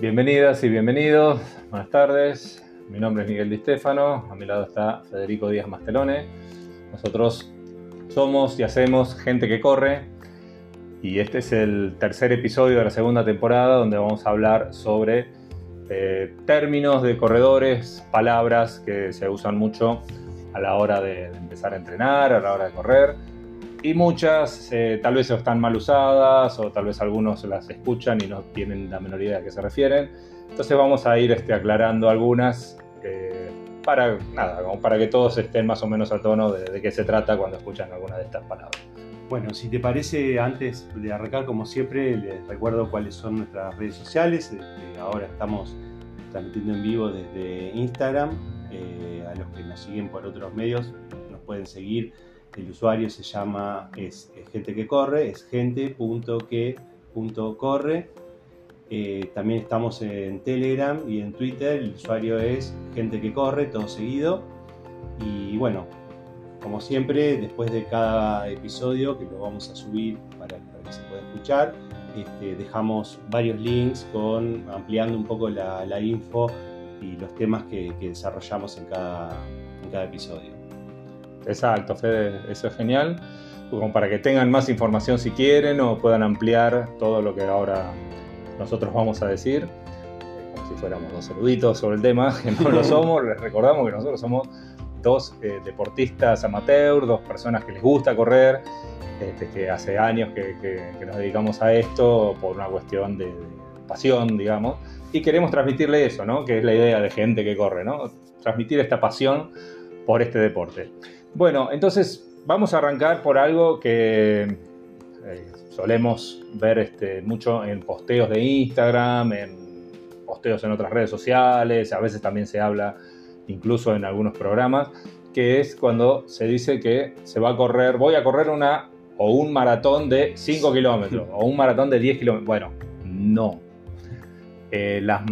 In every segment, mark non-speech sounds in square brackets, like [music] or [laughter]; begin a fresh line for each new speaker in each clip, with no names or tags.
Bienvenidas y bienvenidos, buenas tardes. Mi nombre es Miguel Di Stefano, a mi lado está Federico Díaz Mastelone. Nosotros somos y hacemos gente que corre y este es el tercer episodio de la segunda temporada donde vamos a hablar sobre eh, términos de corredores, palabras que se usan mucho a la hora de, empezar a entrenar, a la hora de correr y muchas eh, tal vez están mal usadas o tal vez algunos las escuchan y no tienen la menor idea a qué se refieren. Entonces vamos a ir este, aclarando algunas eh, para, nada, para que todos estén más o menos a tono de, qué se trata cuando escuchan alguna de estas palabras.
Bueno, si te parece, antes de arrancar, como siempre, les recuerdo cuáles son nuestras redes sociales. Este, ahora estamos transmitiendo en vivo desde Instagram. Eh, a los que nos siguen por otros medios nos pueden seguir el usuario se llama, es, gente que corre, es gente.que.corre. Eh, también estamos en Telegram y en Twitter, el usuario es gente que corre, todo seguido. Y bueno, como siempre, después de cada episodio que lo vamos a subir para, que se pueda escuchar, este, dejamos varios links con ampliando un poco la, info y los temas que, desarrollamos en cada episodio.
Exacto, Fede, eso es genial. Como para que tengan más información si quieren o puedan ampliar todo lo que ahora nosotros vamos a decir, como si fuéramos dos eruditos sobre el tema, que no lo [laughs] somos, les recordamos que nosotros somos dos eh, deportistas amateur, dos personas que les gusta correr, este, que hace años que, nos dedicamos a esto por una cuestión de, pasión, digamos, y queremos transmitirle eso, ¿no? Que es la idea de gente que corre, ¿no? Transmitir esta pasión por este deporte. Bueno, entonces vamos a arrancar por algo que eh, solemos ver este, mucho en posteos de Instagram, en posteos en otras redes sociales, a veces también se habla incluso en algunos programas, que es cuando se dice que se va a correr, voy a correr una o un maratón de 5 kilómetros o un maratón de 10 kilómetros. Bueno, no. Eh, las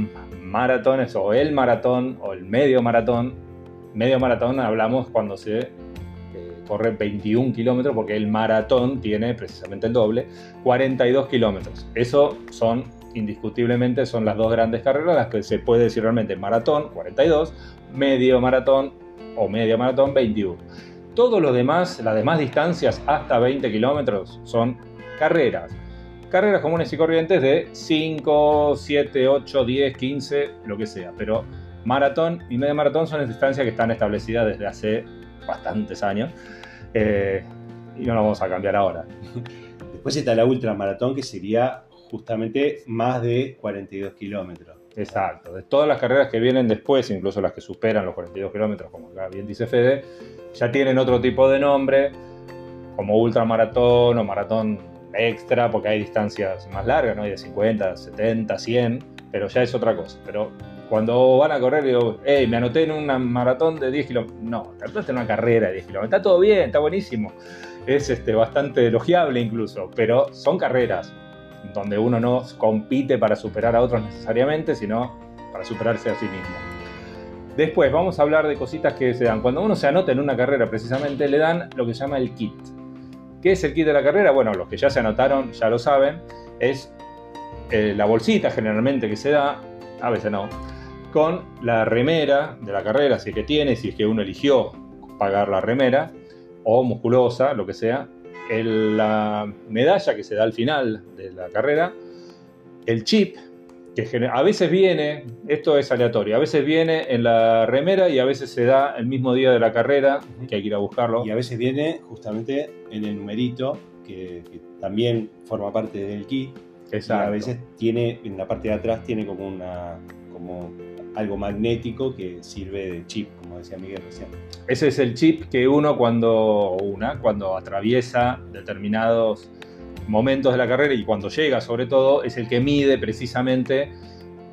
maratones o el maratón o el medio maratón, medio maratón hablamos cuando se corre 21 kilómetros, porque el maratón tiene precisamente el doble, 42 kilómetros. Eso son, indiscutiblemente, son las dos grandes carreras, las que se puede decir realmente maratón, 42, medio maratón o media maratón, 21. Todo lo demás, las demás distancias hasta 20 kilómetros son carreras. Carreras comunes y corrientes de 5, 7, 8, 10, 15, lo que sea. Pero maratón y media maratón son las distancias que están establecidas desde hace bastantes años eh, y no lo vamos a cambiar ahora. [laughs]
Después está la ultramaratón que sería justamente más de 42 kilómetros.
Exacto, de todas las carreras que vienen después, incluso las que superan los 42 kilómetros, como bien dice Fede, ya tienen otro tipo de nombre, como ultramaratón o maratón extra, porque hay distancias más largas, ¿no? Hay de 50, 70, 100, pero ya es otra cosa. Pero cuando van a correr, digo, hey, me anoté en una maratón de 10 kilómetros. No, te anotaste en una carrera de 10 kilómetros. Está todo bien, está buenísimo. Es este, bastante elogiable incluso, pero son carreras donde uno no compite para superar a otros necesariamente, sino para superarse a sí mismo. Después vamos a hablar de cositas que se dan. Cuando uno se anota en una carrera, precisamente le dan lo que se llama el kit. ¿Qué es el kit de la carrera? Bueno, los que ya se anotaron ya lo saben. Es eh, la bolsita generalmente que se da, a veces no, con la remera de la carrera, si es que tiene, si es que uno eligió pagar la remera, o musculosa, lo que sea, la medalla que se da al final de la carrera, el chip, que a veces viene, esto es aleatorio, a veces viene en la remera y a veces se da el mismo día de la carrera, que hay que ir a buscarlo.
Y a veces viene justamente en el numerito, que, también forma parte del kit. Exacto. Y a veces tiene, en la parte de atrás tiene como una, como algo magnético que sirve de chip, como decía Miguel recién.
Ese es el chip que uno cuando, una, cuando atraviesa determinados momentos de la carrera y cuando llega sobre todo, es el que mide precisamente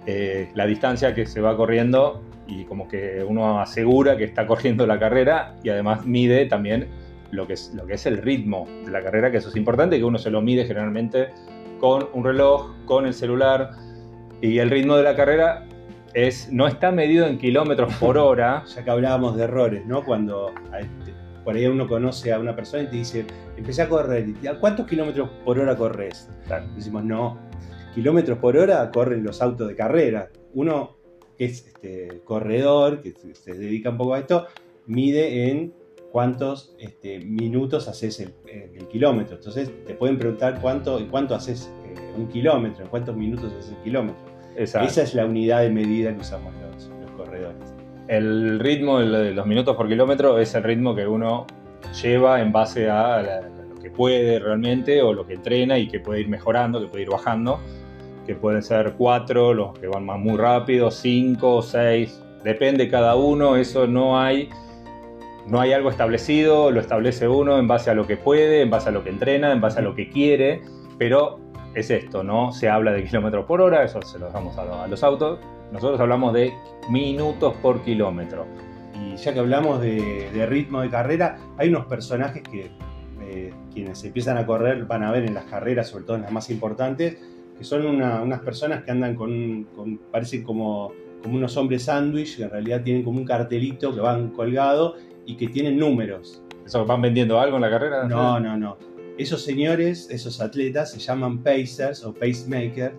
eh, la distancia que se va corriendo y como que uno asegura que está corriendo la carrera y además mide también lo que es, lo que es el ritmo de la carrera, que eso es importante, que uno se lo mide generalmente con un reloj, con el celular y el ritmo de la carrera no está medido en kilómetros por hora. [laughs]
ya que hablábamos de errores, ¿no? Cuando por ahí uno conoce a una persona y te dice, empecé a correr, ¿a cuántos kilómetros por hora corres? Decimos, no, kilómetros por hora corren los autos de carrera. Uno que es este, corredor, que se dedica un poco a esto, mide en cuántos este, minutos haces el, kilómetro. Entonces te pueden preguntar cuánto, cuánto haces eh, un kilómetro, en cuántos minutos haces el kilómetro. Esa es la unidad de medida que usamos los, corredores.
El ritmo de los minutos por kilómetro es el ritmo que uno lleva en base a lo que puede realmente o lo que entrena y que puede ir mejorando, que puede ir bajando que pueden ser cuatro, los que van más muy rápido, cinco, seis, depende cada uno, eso no hay, no hay algo establecido, lo establece uno en base a lo que puede, en base a lo que entrena, en base a lo que quiere, pero es esto, ¿no? Se habla de kilómetros por hora, eso se lo damos a, los autos, nosotros hablamos de minutos por kilómetro.
Y ya que hablamos de, ritmo de carrera, hay unos personajes que eh, quienes empiezan a correr van a ver en las carreras, sobre todo en las más importantes, que son unas personas que andan con, parecen como, como unos hombres sándwich, que en realidad tienen como un cartelito que van colgado y que tienen números.
¿Eso van vendiendo algo en la carrera?
No, no, no. Esos señores, esos atletas, se llaman pacers o pacemakers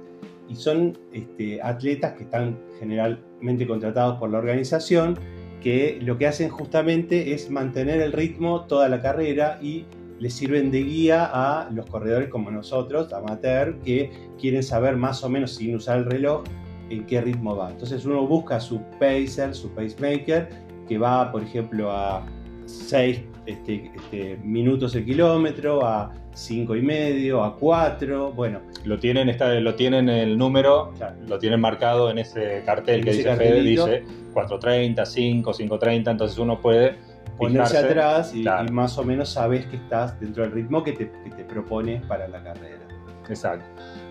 y son este, atletas que están generalmente contratados por la organización que lo que hacen justamente es mantener el ritmo toda la carrera y le sirven de guía a los corredores como nosotros, amateur, que quieren saber más o menos sin usar el reloj en qué ritmo va. Entonces uno busca su pacer, su pacemaker, que va, por ejemplo, a 6 este, este, minutos el kilómetro, a 5 y medio, a 4, bueno.
Lo tienen, está, lo tienen el número, lo tienen marcado en ese cartel que dice Fede, dice 4.30, 5, 5.30, entonces uno puede
ponerse atrás y, más o menos sabes que estás dentro del ritmo que te, que te propones para la carrera.
Exacto.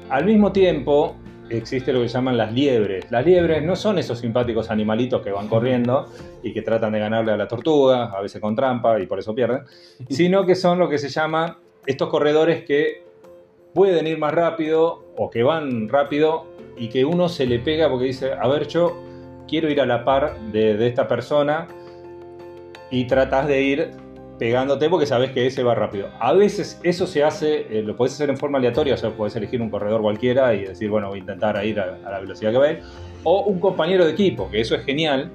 Al mismo tiempo, existe lo que llaman las liebres. Las liebres no son esos simpáticos animalitos que van corriendo y que tratan de ganarle a la tortuga, a veces con trampa y por eso pierden, [laughs] sino que son lo que se llama estos corredores que pueden ir más rápido o que van rápido y que uno se le pega porque dice, a ver, yo quiero ir a la par de, de esta persona y tratas de ir pegándote porque sabes que ese va rápido. A veces eso se hace, eh, lo puedes hacer en forma aleatoria, o sea, puedes elegir un corredor cualquiera y decir, bueno, voy a intentar ir a, la velocidad que va O un compañero de equipo, que eso es genial,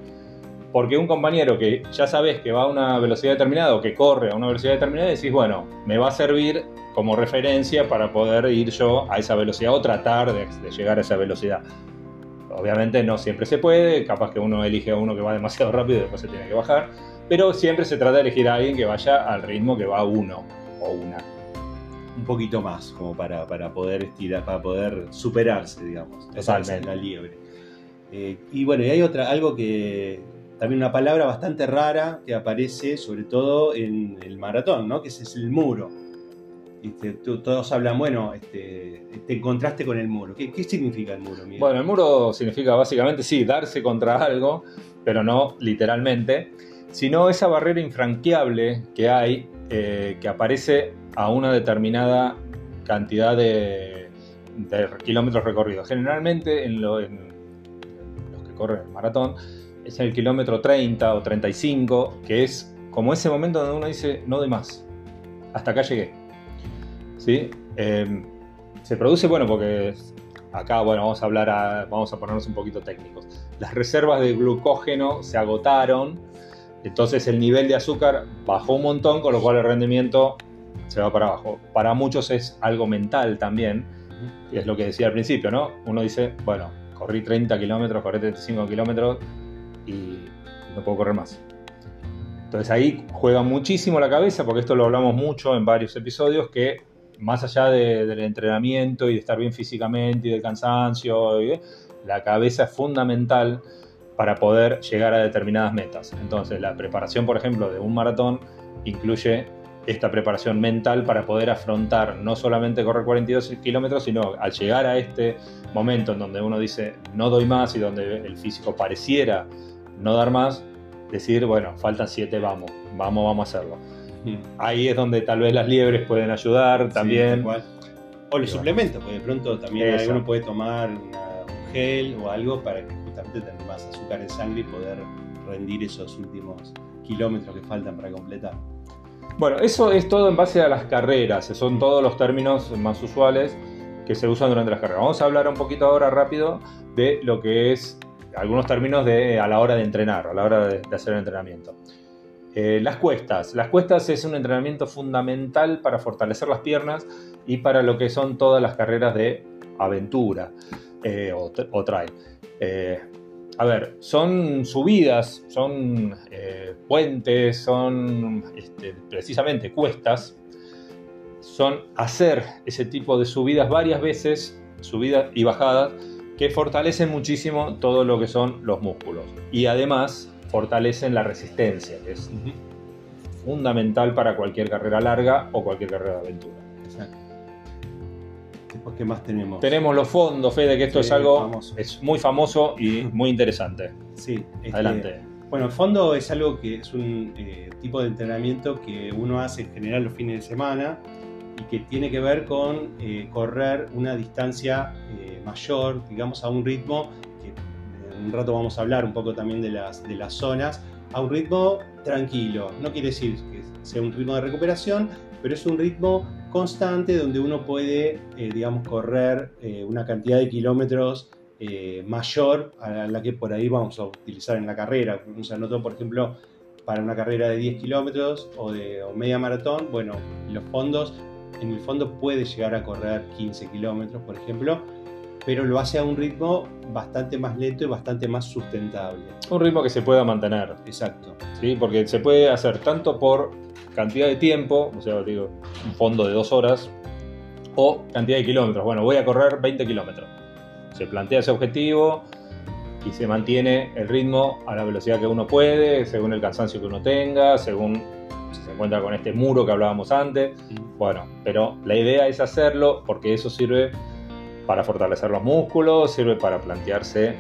porque un compañero que ya sabes que va a una velocidad determinada o que corre a una velocidad determinada, decís, bueno, me va a servir como referencia para poder ir yo a esa velocidad o tratar de, de llegar a esa velocidad. Obviamente no siempre se puede, capaz que uno elige a uno que va demasiado rápido y después se tiene que bajar pero siempre se trata de elegir a alguien que vaya al ritmo que va uno o una.
Un poquito más, como para, poder estirar, para poder superarse, digamos.
Totalmente.
La liebre. Eh, y bueno, y hay otra, algo que, también una palabra bastante rara que aparece sobre todo en el maratón, ¿no? Que es el muro. Este, todos hablan, bueno, este, te encontraste con el muro. ¿Qué, significa el muro?
Bueno, el muro significa básicamente, sí, darse contra algo, pero no literalmente sino esa barrera infranqueable que hay, eh, que aparece a una determinada cantidad de, kilómetros recorridos. Generalmente en, los que corren el maratón es el kilómetro 30 o 35, que es como ese momento donde uno dice, no de más, hasta acá llegué. ¿Sí? Em, se produce, bueno, porque acá, bueno, vamos a hablar, vamos a ponernos un poquito técnicos. Las reservas de glucógeno se agotaron entonces el nivel de azúcar bajó un montón, con lo cual el rendimiento se va para abajo. Para muchos es algo mental también, y es lo que decía al principio, ¿no? Uno dice, bueno, corrí 30 kilómetros, corrí 35 kilómetros y no puedo correr más. Entonces ahí juega muchísimo la cabeza, porque esto lo hablamos mucho en varios episodios, que más allá del entrenamiento y de estar bien físicamente y del cansancio, la cabeza es fundamental para poder llegar a determinadas metas. Entonces, la preparación, por ejemplo, de un maratón incluye esta preparación mental para poder afrontar no solamente correr 42 kilómetros, sino al llegar a este momento en donde uno dice no doy más y donde el físico pareciera no dar más, decir, bueno, faltan 7, vamos, vamos, vamos a hacerlo. Mm. Ahí es donde tal vez las liebres pueden ayudar también.
o los suplementos, porque de pronto también uno puede tomar un gel o algo para que tener más azúcar en sangre y poder rendir esos últimos kilómetros que faltan para completar.
Bueno, eso es todo en base a las carreras, son todos los términos más usuales que se usan durante las carreras. Vamos a hablar un poquito ahora rápido de lo que es algunos términos de, a la hora de entrenar, a la hora de, hacer el entrenamiento. Eh, las cuestas. Las cuestas es un entrenamiento fundamental para fortalecer las piernas y para lo que son todas las carreras de aventura eh, o, trail. Eh, a ver, son subidas, son puentes, son este, precisamente cuestas. Son hacer ese tipo de subidas varias veces, subidas y bajadas, que fortalecen muchísimo todo lo que son los músculos. Y además fortalecen la resistencia, que es fundamental para cualquier carrera larga o cualquier carrera de aventura. Exacto.
¿Qué más tenemos?
Tenemos los fondos, Fede, que esto es algo es muy famoso y muy interesante.
Sí, adelante. bueno, el fondo es algo que es un eh, tipo de entrenamiento que uno hace en general los fines de semana y que tiene que ver con eh, correr una distancia eh, mayor, digamos, a un ritmo, que en un rato vamos a hablar un poco también de las, de las zonas, a un ritmo tranquilo. No quiere decir que sea un ritmo de recuperación, pero es un ritmo constante donde uno puede, eh, digamos, correr una cantidad de kilómetros mayor a la que por ahí vamos a utilizar en la carrera. O sea, noto, por ejemplo, para una carrera de 10 kilómetros o de media maratón, bueno, los fondos en el fondo puede llegar a correr 15 kilómetros, por ejemplo, pero lo hace a un ritmo bastante más lento y bastante más sustentable.
Un ritmo que se pueda mantener.
Exacto.
¿sí? Porque se puede hacer tanto por cantidad de tiempo, o sea, digo, un fondo de dos horas, o cantidad de kilómetros. Bueno, voy a correr 20 kilómetros. Se plantea ese objetivo y se mantiene el ritmo a la velocidad que uno puede, según el cansancio que uno tenga, según si se encuentra con este muro que hablábamos antes. Bueno, pero la idea es hacerlo porque eso sirve para fortalecer los músculos, sirve para plantearse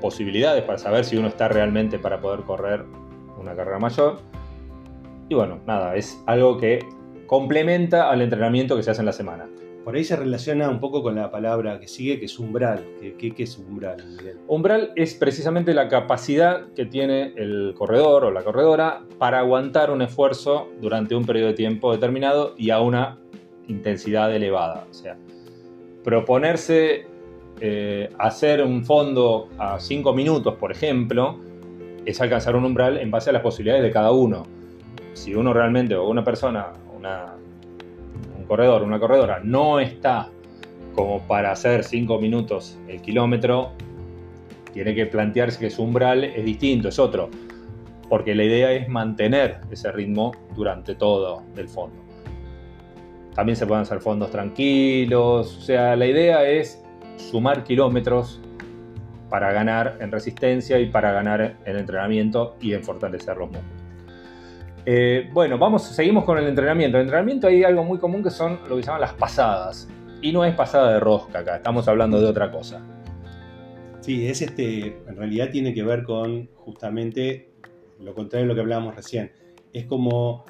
posibilidades, para saber si uno está realmente para poder correr una carrera mayor. Y bueno, nada, es algo que complementa al entrenamiento que se hace en la semana.
Por ahí se relaciona un poco con la palabra que sigue, que es umbral. ¿Qué, es umbral?
Umbral es precisamente la capacidad que tiene el corredor o la corredora para aguantar un esfuerzo durante un periodo de tiempo determinado y a una intensidad elevada. O sea, proponerse eh, hacer un fondo a 5 minutos, por ejemplo, es alcanzar un umbral en base a las posibilidades de cada uno. Si uno realmente o una persona, una corredor, una corredora no está como para hacer 5 minutos el kilómetro, tiene que plantearse que su umbral es distinto, es otro, porque la idea es mantener ese ritmo durante todo el fondo. También se pueden hacer fondos tranquilos, o sea, la idea es sumar kilómetros para ganar en resistencia y para ganar en entrenamiento y en fortalecer los músculos. Eh, bueno, vamos, seguimos con el entrenamiento. En el entrenamiento hay algo muy común que son lo que se llaman las pasadas. Y no es pasada de rosca acá, estamos hablando de otra cosa.
Sí, es este, en realidad tiene que ver con justamente lo contrario de lo que hablábamos recién. Es como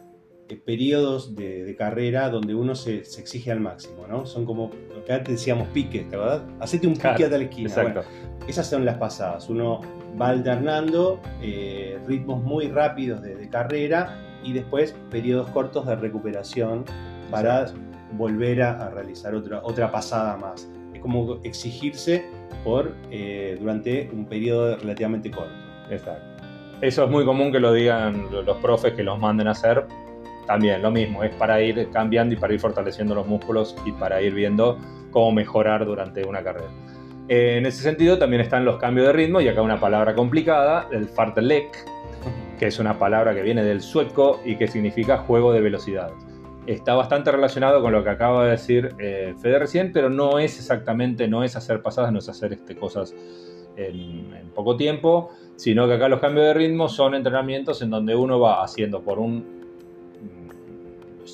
eh, periodos de, carrera donde uno se, exige al máximo, ¿no? Son como, que antes decíamos piques, ¿verdad? Hacete un pique a tal esquina. Exacto. esas son las pasadas. Uno va alternando eh, ritmos muy rápidos de, carrera y después periodos cortos de recuperación para volver a, realizar otra, otra pasada más. Es como exigirse por eh, durante un periodo relativamente corto.
Exacto. Eso es muy común que lo digan los profes que los manden a hacer. También lo mismo, es para ir cambiando y para ir fortaleciendo los músculos y para ir viendo cómo mejorar durante una carrera. En ese sentido también están los cambios de ritmo y acá una palabra complicada, el fartlek, que es una palabra que viene del sueco y que significa juego de velocidades. Está bastante relacionado con lo que acaba de decir eh, Fede recién, pero no es exactamente, no es hacer pasadas, no es hacer este, cosas en, en poco tiempo, sino que acá los cambios de ritmo son entrenamientos en donde uno va haciendo por un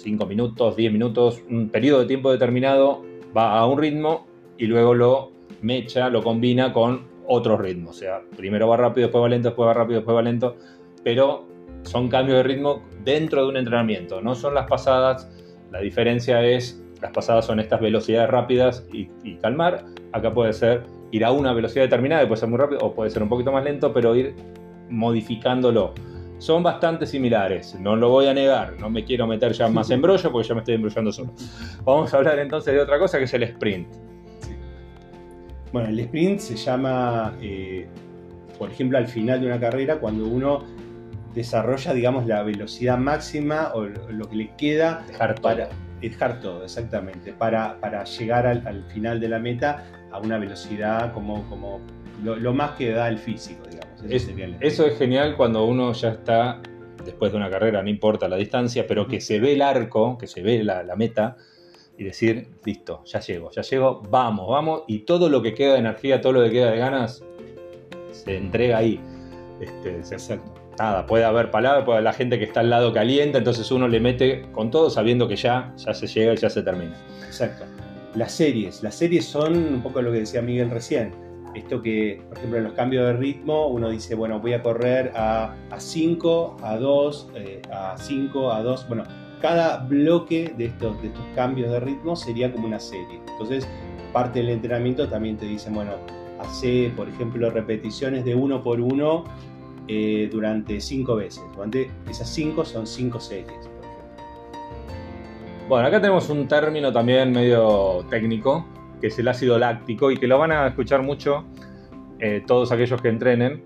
5 minutos, 10 minutos, un periodo de tiempo determinado, va a un ritmo y luego lo mecha, lo combina con otros ritmos. O sea, primero va rápido, después va lento, después va rápido, después va lento. Pero son cambios de ritmo dentro de un entrenamiento. No son las pasadas. La diferencia es, las pasadas son estas velocidades rápidas y, calmar. Acá puede ser ir a una velocidad determinada, puede ser muy rápido o puede ser un poquito más lento, pero ir modificándolo. Son bastante similares, no lo voy a negar, no me quiero meter ya más embrollo porque ya me estoy embrollando solo. Vamos a hablar entonces de otra cosa que es el sprint.
Bueno, el sprint se llama, eh, por ejemplo, al final de una carrera, cuando uno desarrolla, digamos, la velocidad máxima o lo que le queda
Dejar todo.
para dejar todo, exactamente, para, para llegar al, al final de la meta a una velocidad como, como lo, lo más que da el físico, digamos.
Es- Eso es genial cuando uno ya está después de una carrera, no importa la distancia, pero que se ve el arco, que se ve la, la meta y decir, listo, ya llego, ya llego, vamos, vamos, y todo lo que queda de energía, todo lo que queda de ganas, se entrega ahí. Este, se- nada, puede haber palabras, puede haber la gente que está al lado caliente, entonces uno le mete con todo sabiendo que ya, ya se llega y ya se termina.
Exacto. Las series. Las series son un poco lo que decía Miguel recién. Esto que, por ejemplo, en los cambios de ritmo, uno dice, bueno, voy a correr a 5, a 2, a 5, a 2. Bueno, cada bloque de estos, de estos cambios de ritmo sería como una serie. Entonces, parte del entrenamiento también te dicen, bueno, hace, por ejemplo, repeticiones de uno por uno eh, durante 5 veces. Esas 5 son 5 series, por ejemplo.
Bueno, acá tenemos un término también medio técnico, que es el ácido láctico, y que lo van a escuchar mucho eh, todos aquellos que entrenen.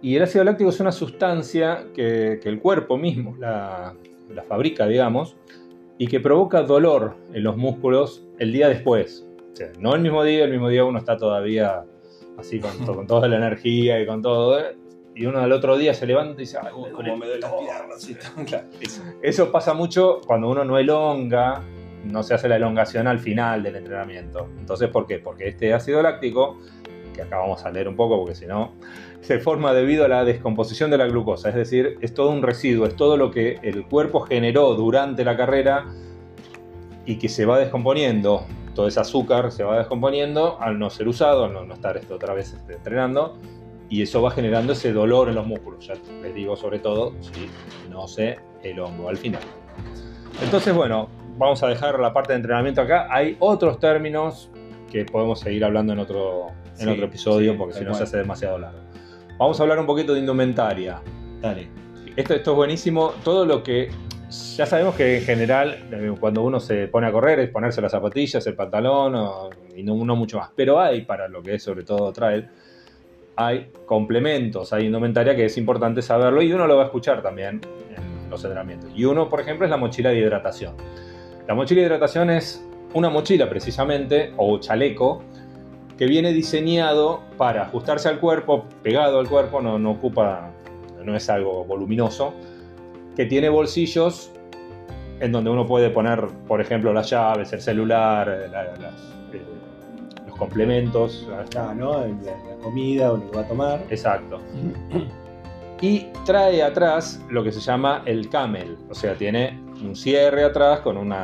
Y el ácido láctico es una sustancia que, que el cuerpo mismo la, la fabrica, digamos, y que provoca dolor en los músculos el día después. O sea, no el mismo día, el mismo día uno está todavía así con, to- con toda la energía y con todo, ¿eh? y uno al otro día se levanta y dice, "Ay, me duele
Como me duele las
todo".
piernas. y todo. [laughs] Eso
pasa mucho cuando uno no elonga, no se hace la elongación al final del entrenamiento. Entonces, ¿por qué? Porque este ácido láctico, que acá vamos a leer un poco porque si no, [laughs] se forma debido a la descomposición de la glucosa. Es decir, es todo un residuo, es todo lo que el cuerpo generó durante la carrera y que se va descomponiendo. Todo ese azúcar se va descomponiendo al no ser usado, al no, estar otra vez este, entrenando. Y eso va generando ese dolor en los músculos. Ya les digo sobre todo si no se elongo al final. Entonces, bueno, vamos a dejar la parte de entrenamiento acá. Hay otros términos que podemos seguir hablando en otro, en
Sí,
otro episodio
sí,
porque si no se hace demasiado largo. Vamos a hablar un poquito de indumentaria.
Dale.
Esto, esto es buenísimo. Todo lo que. Ya sabemos que en general, eh, cuando uno se pone a correr, es ponerse las zapatillas, el pantalón o- y no, no mucho más. Pero hay, para lo que es sobre todo trail, hay complementos, hay indumentaria que es importante saberlo y uno lo va a escuchar también en los entrenamientos. Y uno, por ejemplo, es la mochila de hidratación. La mochila de hidratación es una mochila precisamente, o chaleco, que viene diseñado para ajustarse al cuerpo, pegado al cuerpo, no, no ocupa, no es algo voluminoso, que tiene bolsillos en donde uno puede poner, por ejemplo, las llaves, el celular, la- las, eh, los complementos.
Ah, ¿no? La, la comida o lo que va a tomar.
Exacto. Y trae atrás lo que se llama el camel, o sea, tiene un cierre atrás con un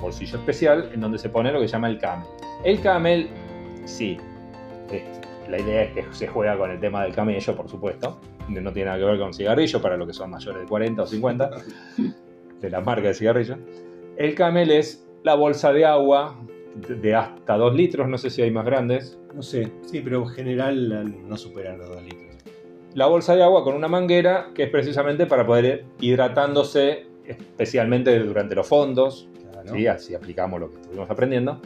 bolsillo especial en donde se pone lo que se llama el camel. El camel, sí, eh, la idea es que se juega con el tema del camello, por supuesto, no tiene nada que ver con cigarrillo para los que son mayores de 40 o 50, de la marca de cigarrillo. El camel es la bolsa de agua de- hasta 2 litros, no sé si hay más grandes,
No sé, sí, pero en general no superan los dos litros.
la bolsa de agua con una manguera que es precisamente para poder ir hidratándose, especialmente durante los fondos,
Claro.
¿sí? así aplicamos lo que estuvimos aprendiendo,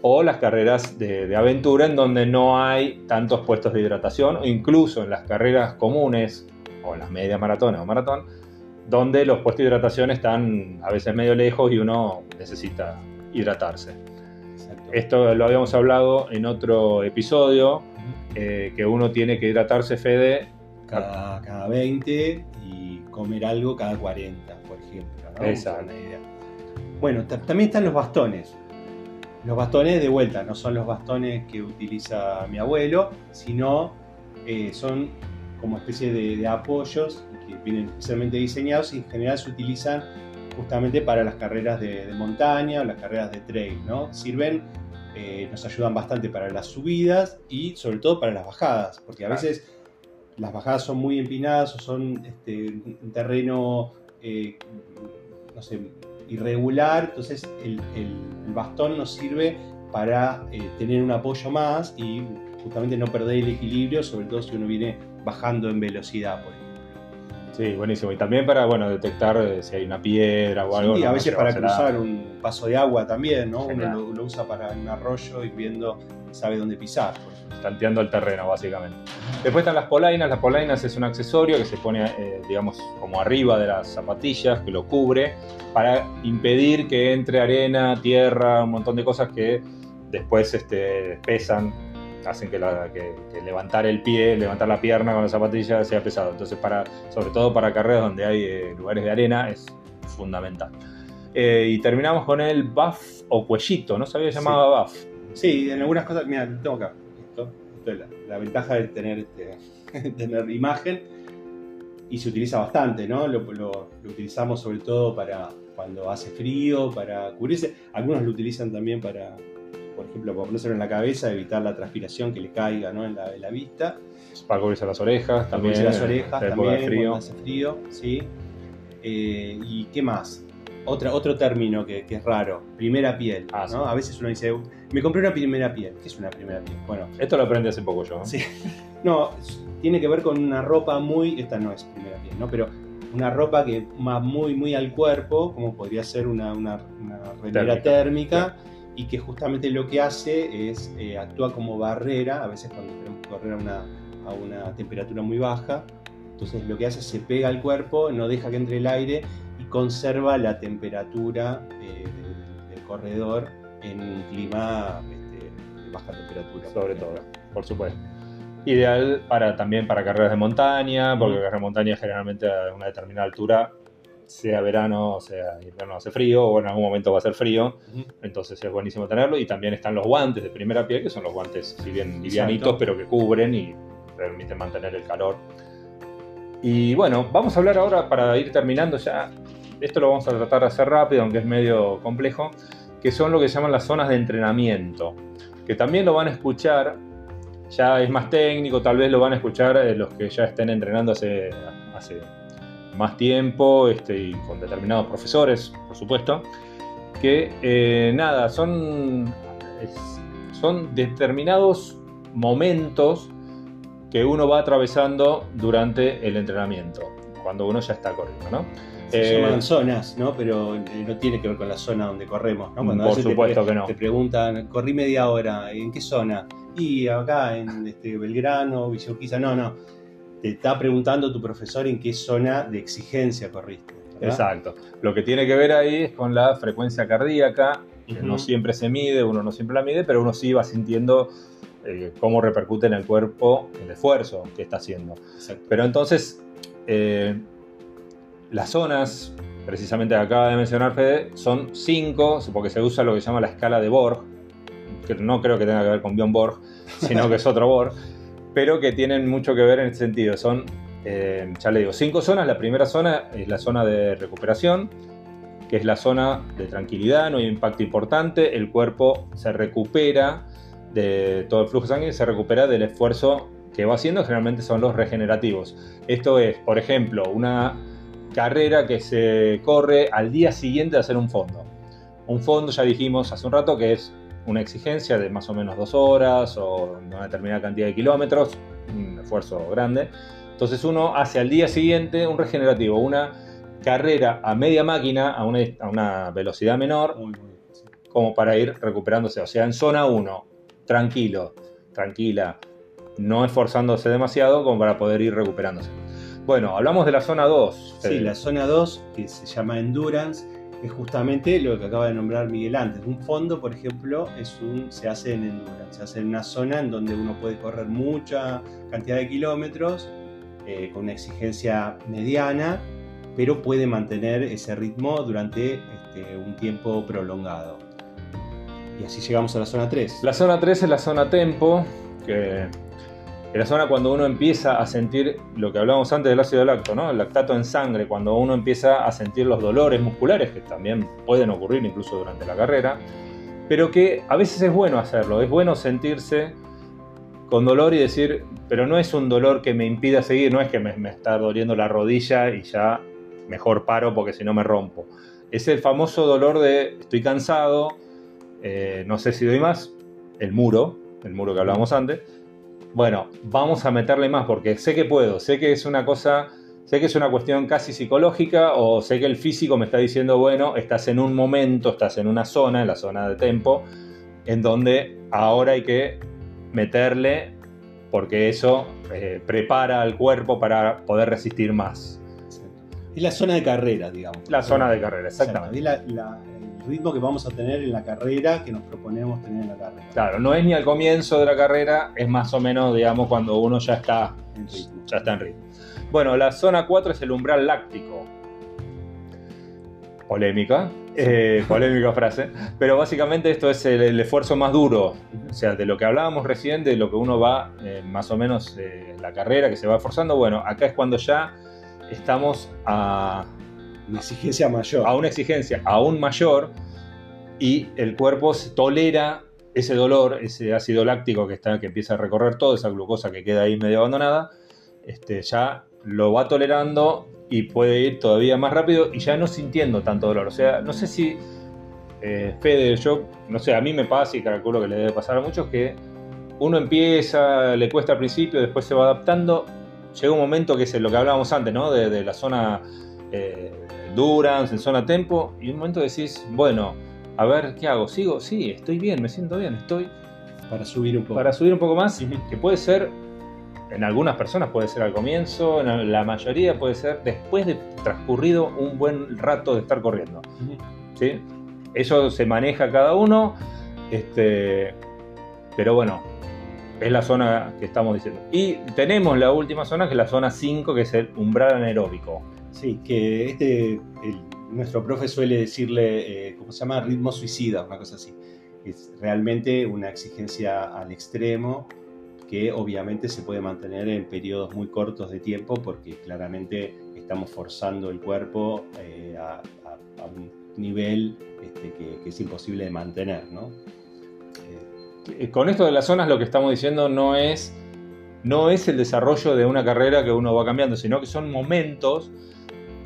o las carreras de, de aventura en donde no hay tantos puestos de hidratación, o incluso en las carreras comunes, o en las media maratones o maratón, donde los puestos de hidratación están a veces medio lejos y uno necesita hidratarse.
Exacto.
Esto lo habíamos hablado en otro episodio, eh, que uno tiene que hidratarse, Fede,
cada, cada 20 y comer algo cada 40, por ejemplo. ¿no?
Exacto.
Una idea. Bueno, ta- también están los bastones. Los bastones de vuelta, no son los bastones que utiliza mi abuelo, sino eh, son como especie de, de apoyos que vienen especialmente diseñados y en general se utilizan justamente para las carreras de, de montaña o las carreras de trail, ¿no? Sirven, eh, nos ayudan bastante para las subidas y sobre todo para las bajadas, porque a veces las bajadas son muy empinadas o son este, un terreno, eh, no sé, irregular, entonces el, bastón nos sirve para eh, tener un apoyo más y justamente no perder el equilibrio, sobre todo si uno viene bajando en velocidad, por ejemplo.
Sí, buenísimo. Y también para, bueno, detectar eh, si hay una piedra o algo.
Sí,
no,
a veces para cruzar un paso de agua también, ¿no? Uno lo, lo usa para un arroyo y viendo, sabe dónde pisar. ejemplo.
tanteando el terreno, básicamente. Después están las polainas. Las polainas es un accesorio que se pone, eh, digamos, como arriba de las zapatillas, que lo cubre, para impedir que entre arena, tierra, un montón de cosas que después este, pesan, hacen que, la- que- que levantar el pie, levantar la pierna con la zapatilla sea pesado. Entonces, para, sobre todo para carreras donde hay eh, lugares de arena, es fundamental. Eh, y terminamos con el buff o cuellito, ¿no se había llamado buff?
Sí, en algunas cosas, mira, tengo acá. Esto, esto es la, la ventaja de tener, este, [laughs] tener imagen y se utiliza bastante, ¿no? Lo, lo- lo utilizamos sobre todo para cuando hace frío, para cubrirse. Algunos lo utilizan también para, por ejemplo, para ponérselo en la cabeza, evitar la transpiración que le caiga ¿no? en, la, en la vista.
Para cubrirse las orejas, también.
También las
en
orejas, también
de frío.
hace frío, ¿sí? Eh, ¿Y qué más? Otra, otro término que, que es raro, primera piel.
Ah,
¿no?
sí.
A veces uno dice, me compré una primera piel. ¿Qué es una primera piel? Bueno,
Esto lo aprendí hace poco yo. ¿no?
Sí. no, tiene que ver con una ropa muy, esta no es primera piel, ¿no? Pero una ropa que va muy, muy al cuerpo, como podría ser una, una, una remera
Térmica.
térmica, y que justamente lo que hace es, eh, actúa como barrera, a veces cuando queremos correr a una, a una temperatura muy baja, entonces lo que hace es se pega al cuerpo, no deja que entre el aire y conserva la temperatura eh, del, del corredor en un clima este, de baja temperatura.
sobre todo, por supuesto. Ideal para, también para carreras de montaña, porque
Ujú.
carreras de montaña generalmente a una determinada altura, sea verano, sea invierno, hace frío, o en algún momento va a ser frío, entonces es buenísimo tenerlo. Y también están los guantes de primera piel, que son los guantes, si bien livianitos, pero que cubren y permiten mantener el calor. Y bueno, vamos a hablar ahora para ir terminando ya. Esto lo vamos a tratar de hacer rápido, aunque es medio complejo, que son lo que se llaman las zonas de entrenamiento, que también lo van a escuchar, ya es más técnico, tal vez lo van a escuchar eh, los que ya estén entrenando hace, hace más tiempo este, y con determinados profesores, por supuesto, que eh, nada, son, es- son determinados momentos que uno va atravesando durante el entrenamiento, cuando uno ya está corriendo, ¿no?
Se
Eh,
llaman zonas, ¿no? Pero eh, no tiene que ver con la zona donde corremos, ¿no? Cuando
Por
te
supuesto que no.
Te preguntan, corrí media hora, ¿en qué zona? Y acá en este, Belgrano, Villa Urquiza, no, no. Te está preguntando tu profesor en qué zona de exigencia corriste. ¿verdad?
Exacto. Lo que tiene que ver ahí es con la frecuencia cardíaca, que no siempre se mide, uno no siempre la mide, pero uno sí va sintiendo eh, cómo repercute en el cuerpo el esfuerzo que está haciendo.
Exacto.
Pero entonces, eh, las zonas, precisamente que acaba de mencionar Fede, son cinco, porque se usa lo que se llama la escala de Borg, que no creo que tenga que ver con Bjorn Borg, sino que es otro Borg, [laughs] pero que tienen mucho que ver en este sentido. Son, eh, ya le digo, cinco zonas. La primera zona es la zona de recuperación, que es la zona de tranquilidad, no hay impacto importante, el cuerpo se recupera de todo el flujo sanguíneo, se recupera del esfuerzo que va haciendo, generalmente son los regenerativos. Esto es, por ejemplo, una carrera que se corre al día siguiente de hacer un fondo. Un fondo, ya dijimos hace un rato, que es una exigencia de más o menos dos horas o una determinada cantidad de kilómetros, un esfuerzo grande. Entonces uno hace al día siguiente un regenerativo, una carrera a media máquina, a una, a una velocidad menor, como para ir recuperándose. O sea, en zona 1, tranquilo, tranquila, no esforzándose demasiado como para poder ir recuperándose. Bueno, hablamos de la zona 2.
Sí, la zona 2, que se llama Endurance, es justamente lo que acaba de nombrar Miguel antes. Un fondo, por ejemplo, es un, se hace en Endurance, se hace en una zona en donde uno puede correr mucha cantidad de kilómetros, eh, con una exigencia mediana, pero puede mantener ese ritmo durante este, un tiempo prolongado. Y así llegamos a la zona 3.
La zona 3 es la zona tempo, que es la zona cuando uno empieza a sentir lo que hablábamos antes del ácido lacto, ¿no? El lactato en sangre, cuando uno empieza a sentir los dolores musculares, que también pueden ocurrir incluso durante la carrera, pero que a veces es bueno hacerlo, es bueno sentirse con dolor y decir, pero no es un dolor que me impida seguir, no es que me, me está doliendo la rodilla y ya mejor paro porque si no me rompo. Es el famoso dolor de estoy cansado, eh, no sé si doy más, el muro, el muro que hablábamos antes. Bueno, vamos a meterle más porque sé que puedo, sé que es una cosa sé que es una cuestión casi psicológica o sé que el físico me está diciendo, bueno, estás en un momento, estás en una zona, en la zona de tempo, en donde ahora hay que meterle porque eso eh, prepara al cuerpo para poder resistir más.
Es la zona de carrera, digamos.
La zona de carrera, exactamente.
Es el ritmo que vamos a tener en la carrera que nos proponemos tener en la carrera.
Claro, no es ni al comienzo de la carrera, es más o menos, digamos, cuando uno ya está en ritmo. Ya está en ritmo. Bueno, la zona 4 es el umbral láctico. Polémica, eh, polémica [laughs] frase, pero básicamente esto es el, esfuerzo más duro, o sea, de lo que hablábamos recién, de lo que uno va eh, más o menos eh, la carrera que se va esforzando, bueno, acá es cuando ya estamos a
una exigencia mayor.
A una exigencia aún mayor y el cuerpo tolera ese dolor, ese ácido láctico que, está, que empieza a recorrer todo, esa glucosa que queda ahí medio abandonada, este, ya lo va tolerando y puede ir todavía más rápido y ya no sintiendo tanto dolor. O sea, no sé si eh, Fede, yo, no sé, a mí me pasa y calculo que le debe pasar a muchos que uno empieza, le cuesta al principio, después se va adaptando. Llega un momento que es lo que hablábamos antes, ¿no? De, la zona eh, Durance, en zona Tempo, y un momento decís, bueno, a ver, ¿qué hago? ¿Sigo? Sí, estoy bien, me siento bien, estoy...
Para subir un poco.
Para subir un poco más, que puede ser en algunas personas puede ser al comienzo, en la mayoría puede ser después de transcurrido un buen rato de estar corriendo. ¿sí? Eso se maneja cada uno, este, pero bueno, es la zona que estamos diciendo. Y tenemos la última zona, que es la zona 5, que es el umbral anaeróbico.
Sí, que este, nuestro profe suele decirle, eh, ¿cómo se llama? Ritmo suicida, una cosa así. Es realmente una exigencia al extremo que obviamente se puede mantener en periodos muy cortos de tiempo porque claramente estamos forzando el cuerpo eh, a, un nivel este, que, es imposible de mantener. ¿no?
Eh, con esto de las zonas lo que estamos diciendo no es, no es el desarrollo de una carrera que uno va cambiando, sino que son momentos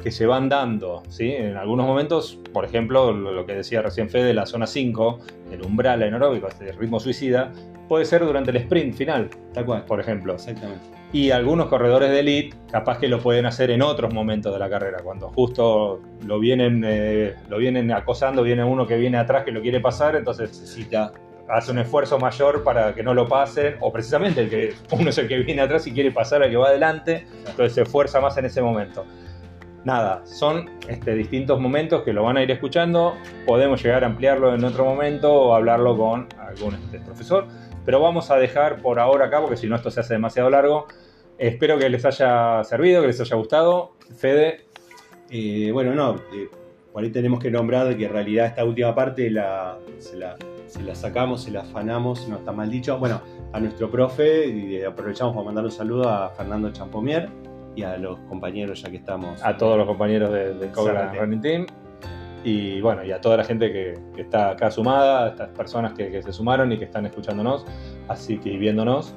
que se van dando. ¿sí? En algunos momentos, por ejemplo, lo que decía recién Fede, la zona 5, el umbral anaeróbico, este ritmo suicida, puede ser durante el sprint final, tal cual, por ejemplo.
Exactamente.
Y algunos corredores de elite capaz que lo pueden hacer en otros momentos de la carrera, cuando justo lo vienen, eh, lo vienen acosando, viene uno que viene atrás que lo quiere pasar, entonces necesita hace un esfuerzo mayor para que no lo pasen, o precisamente el que [laughs] uno es el que viene atrás y quiere pasar al que va adelante, entonces se esfuerza más en ese momento. Nada, son este, distintos momentos que lo van a ir escuchando, podemos llegar a ampliarlo en otro momento o hablarlo con algún este, profesor pero vamos a dejar por ahora acá, porque si no esto se hace demasiado largo. Espero que les haya servido, que les haya gustado. Fede.
Eh, bueno, no, eh, por ahí tenemos que nombrar que en realidad esta última parte la, se, la, sacamos, se la afanamos, no está mal dicho. Bueno, a nuestro profe, y aprovechamos para mandar un saludo a Fernando Champomier y a los compañeros, ya que estamos.
A todos los compañeros del de Cobra Running Team y bueno, y a toda la gente que, está acá sumada, a estas personas que, se sumaron y que están escuchándonos, así que viéndonos.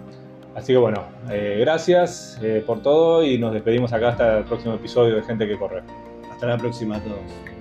Así que bueno, eh, gracias eh, por todo y nos despedimos acá hasta el próximo episodio de Gente que Corre.
Hasta la próxima a todos.